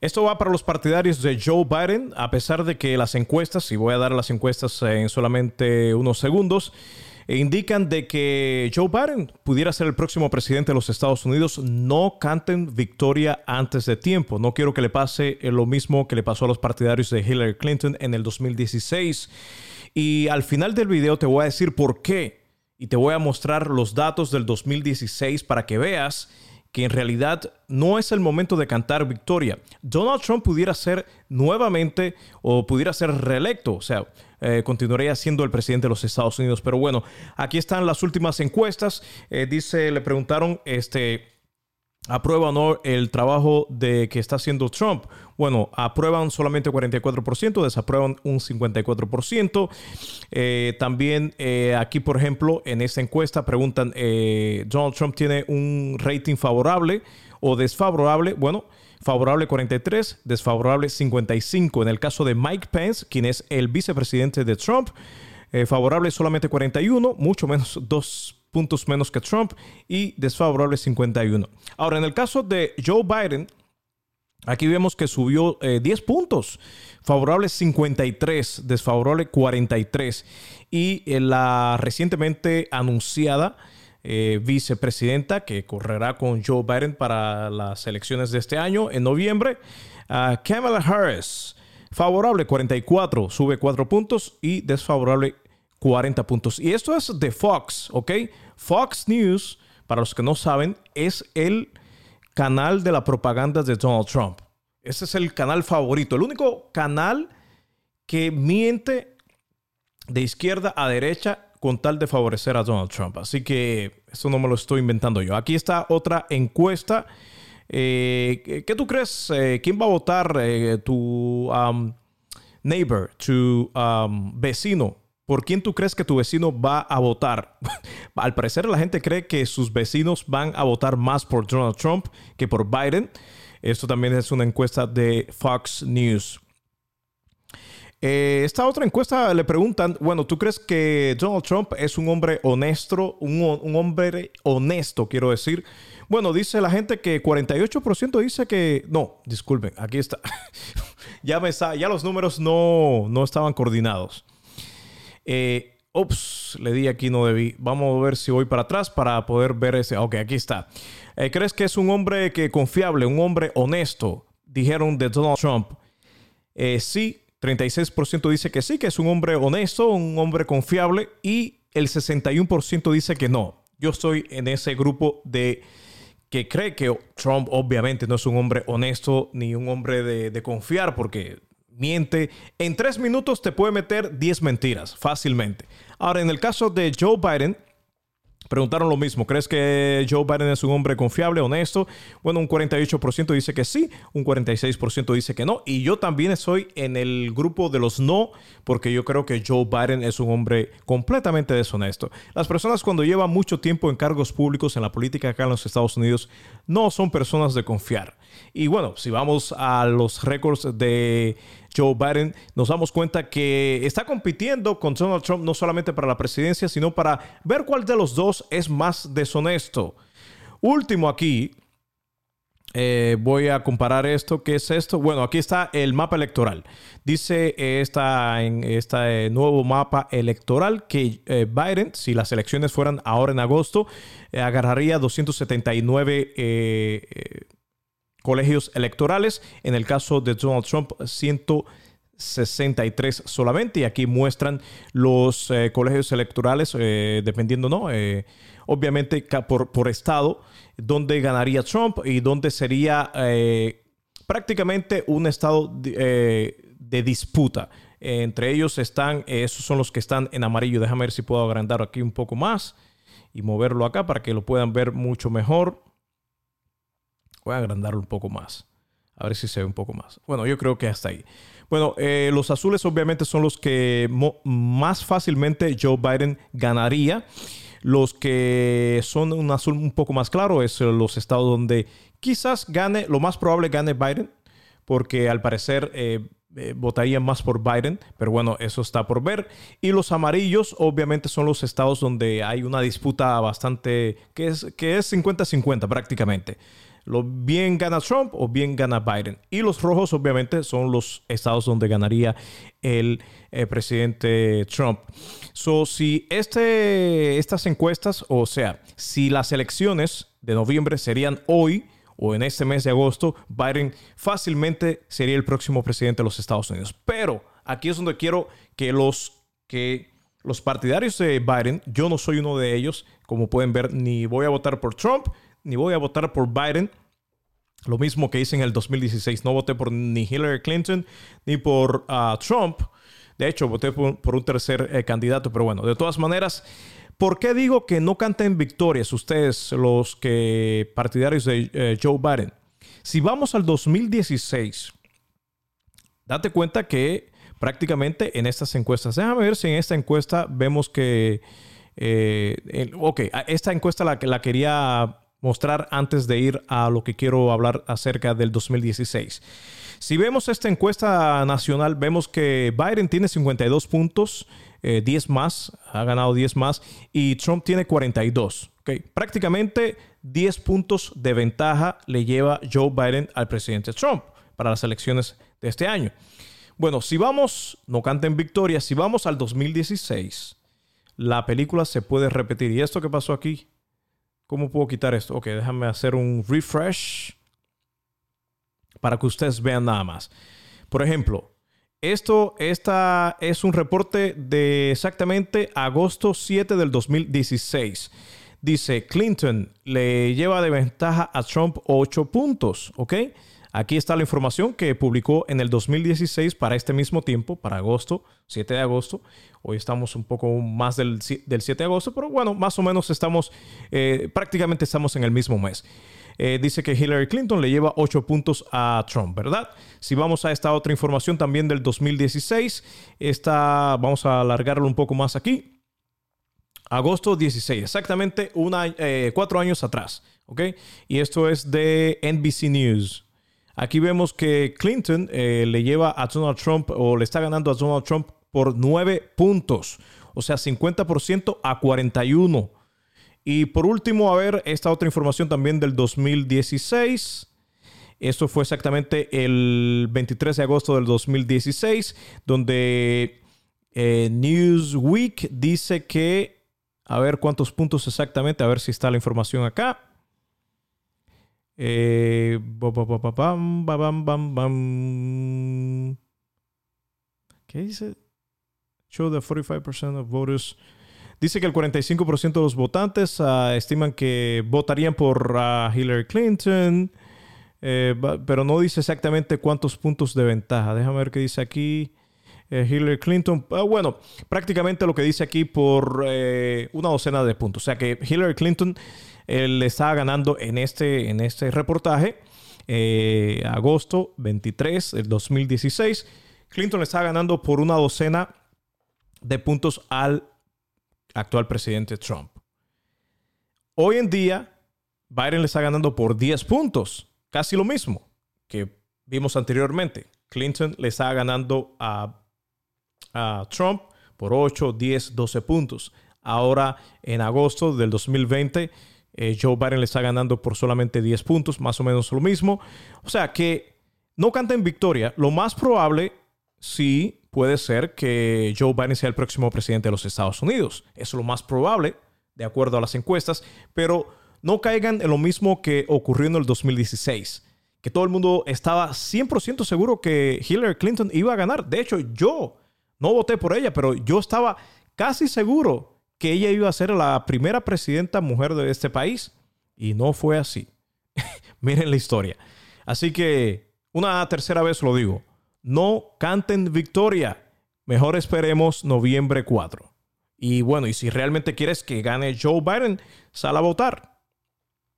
Esto va para los partidarios de Joe Biden, a pesar de que las encuestas, y voy a dar las encuestas en solamente unos segundos, indican de que Joe Biden pudiera ser el próximo presidente de los Estados Unidos. No canten victoria antes de tiempo. No quiero que le pase lo mismo que le pasó a los partidarios de Hillary Clinton en el 2016. Y al final del video te voy a decir por qué. Y te voy a mostrar los datos del 2016 para que veas que en realidad no es el momento de cantar victoria. Donald Trump pudiera ser nuevamente o pudiera ser reelecto, o sea, eh, continuaría siendo el presidente de los Estados Unidos. Pero bueno, aquí están las últimas encuestas. Eh, dice, le preguntaron, este, ¿aprueba o no el trabajo de que está haciendo Trump? Bueno, aprueban solamente 44%, desaprueban un 54%. Eh, también eh, aquí, por ejemplo, en esta encuesta preguntan, eh, ¿Donald Trump tiene un rating favorable o desfavorable? Bueno, favorable 43, desfavorable 55. En el caso de Mike Pence, quien es el vicepresidente de Trump, favorable solamente 41, mucho menos dos puntos menos que Trump y desfavorable 51. Ahora, en el caso de Joe Biden, Aquí vemos que subió 10 eh, puntos, favorable 53, desfavorable 43. Y eh, la recientemente anunciada eh, vicepresidenta que correrá con Joe Biden para las elecciones de este año en noviembre, Kamala Harris, favorable 44, sube 4 puntos y desfavorable 40 puntos. Y esto es de Fox, ¿ok? Fox News, para los que no saben, es el canal de la propaganda de Donald Trump. Ese es el canal favorito, el único canal que miente de izquierda a derecha con tal de favorecer a Donald Trump. Así que eso no me lo estoy inventando yo. Aquí está otra encuesta. Eh, ¿Qué tú crees? Eh, ¿Quién va a votar eh, tu um, neighbor, tu um, vecino ¿Por quién tú crees que tu vecino va a votar? Al parecer la gente cree que sus vecinos van a votar más por Donald Trump que por Biden. Esto también es una encuesta de Fox News. Eh, esta otra encuesta le preguntan, bueno, ¿tú crees que Donald Trump es un hombre honesto? Un, hombre honesto, quiero decir. Bueno, dice la gente que 48% dice que... No, disculpen, aquí está. ya, me ya los números no, no estaban coordinados. Eh, ups, le di aquí, no debí. Vamos a ver si voy para atrás para poder ver ese. Ok, aquí está. Eh, ¿Crees que es un hombre que confiable, un hombre honesto? Dijeron de Donald Trump. Eh, sí, 36% dice que sí, que es un hombre honesto, un hombre confiable. Y el 61% dice que no. Yo estoy en ese grupo de que cree que Trump obviamente no es un hombre honesto ni un hombre de, de confiar porque miente. En tres minutos te puede meter 10 mentiras fácilmente. Ahora, en el caso de Joe Biden, Preguntaron lo mismo, ¿crees que Joe Biden es un hombre confiable, honesto? Bueno, un 48% dice que sí, un 46% dice que no. Y yo también estoy en el grupo de los no, porque yo creo que Joe Biden es un hombre completamente deshonesto. Las personas cuando llevan mucho tiempo en cargos públicos en la política acá en los Estados Unidos no son personas de confiar. Y bueno, si vamos a los récords de Joe Biden, nos damos cuenta que está compitiendo con Donald Trump no solamente para la presidencia, sino para ver cuál de los dos es más deshonesto. Último aquí, eh, voy a comparar esto. ¿Qué es esto? Bueno, aquí está el mapa electoral. Dice esta, en este nuevo mapa electoral que eh, Biden, si las elecciones fueran ahora en agosto, eh, agarraría 279 colegios electorales. En el caso de Donald Trump, 163 solamente. Y aquí muestran los eh, colegios electorales, eh, dependiendo, ¿no? Eh, obviamente por, por, estado, donde ganaría Trump y donde sería prácticamente un estado de, de disputa. Entre ellos están, esos son los que están en amarillo. Déjame ver si puedo agrandar aquí un poco más y moverlo acá para que lo puedan ver mucho mejor. Voy a agrandarlo un poco más. A ver si se ve un poco más. Bueno, yo creo que hasta ahí. Bueno, eh, los azules obviamente son los que más fácilmente Joe Biden ganaría. Los que son un azul un poco más claro es los estados donde quizás gane, lo más probable gane Biden, porque al parecer eh, eh, votarían más por Biden, pero bueno, eso está por ver. Y los amarillos obviamente son los estados donde hay una disputa bastante, que es, que es 50-50 prácticamente. Lo bien gana Trump o bien gana Biden. Y los rojos, obviamente, son los estados donde ganaría el eh, presidente Trump. So, si este, estas encuestas, o sea, si las elecciones de noviembre serían hoy o en este mes de agosto, Biden fácilmente sería el próximo presidente de los Estados Unidos. Pero aquí es donde quiero que los que los partidarios de Biden, yo no soy uno de ellos, como pueden ver, ni voy a votar por Trump, ni voy a votar por Biden. Lo mismo que hice en el 2016, no voté por ni Hillary Clinton ni por ah, Trump. De hecho, voté por, un tercer eh, candidato, pero bueno, de todas maneras, ¿por qué digo que no canten victorias ustedes, los que partidarios de eh, Joe Biden? Si vamos al 2016, date cuenta que prácticamente en estas encuestas, déjame ver si en esta encuesta vemos que, eh, ok, esta encuesta la, la quería mostrar antes de ir a lo que quiero hablar acerca del 2016. Si vemos esta encuesta nacional, vemos que Biden tiene 52 puntos, 10 eh, más, ha ganado 10 más, y Trump tiene 42. Okay. Prácticamente 10 puntos de ventaja le lleva Joe Biden al presidente Trump para las elecciones de este año. Bueno, si vamos, no canten victoria, si vamos al 2016, la película se puede repetir. ¿Y esto que pasó aquí? ¿Cómo puedo quitar esto? Ok, déjame hacer un refresh para que ustedes vean nada más. Por ejemplo, esto esta es un reporte de exactamente agosto 7 del 2016. Dice, Clinton le lleva de ventaja a Trump 8 puntos, ¿ok? Aquí está la información que publicó en el 2016 para este mismo tiempo, para agosto, 7 de agosto. Hoy estamos un poco más del, 7 de agosto, pero bueno, más o menos estamos, eh, prácticamente estamos en el mismo mes. Eh, dice que Hillary Clinton le lleva 8 puntos a Trump, ¿verdad? Si vamos a esta otra información también del 2016, esta, vamos a alargarlo un poco más aquí. Agosto 16, exactamente eh, cuatro años atrás, ¿ok? Y esto es de NBC News. Aquí vemos que Clinton eh, le lleva a Donald Trump o le está ganando a Donald Trump por 9 puntos, o sea, 50% a 41. Y por último, a ver, esta otra información también del 2016. Esto fue exactamente el 23 de agosto del 2016, donde eh, Newsweek dice que, a ver cuántos puntos exactamente, a ver si está la información acá. ¿Qué dice? Show the 45% of voters Dice que el 45% de los votantes ah, estiman que votarían por ah, Hillary Clinton, eh, pero no dice exactamente cuántos puntos de ventaja. Déjame ver qué dice aquí. Eh, Hillary Clinton, ah, bueno, prácticamente lo que dice aquí por eh, una docena de puntos. O sea que Hillary Clinton le está ganando en este, en este reportaje, agosto 23 del 2016. Clinton le está ganando por una docena de puntos al actual presidente Trump. Hoy en día, Biden le está ganando por 10 puntos, casi lo mismo que vimos anteriormente. Clinton le está ganando a, Trump por 8, 10, 12 puntos. Ahora, en agosto del 2020, eh, Joe Biden le está ganando por solamente 10 puntos, más o menos lo mismo. O sea que no canta en victoria. Lo más probable, sí, puede ser que Joe Biden sea el próximo presidente de los Estados Unidos. Es lo más probable, de acuerdo a las encuestas, pero no caigan en lo mismo que ocurrió en el 2016, que todo el mundo estaba 100% seguro que Hillary Clinton iba a ganar. De hecho, yo no voté por ella, pero yo estaba casi seguro que ella iba a ser la primera presidenta mujer de este país. Y no fue así. Miren la historia. Así que una tercera vez lo digo no canten victoria. Mejor esperemos noviembre 4. Y bueno, y si realmente quieres que gane Joe Biden, sal a votar.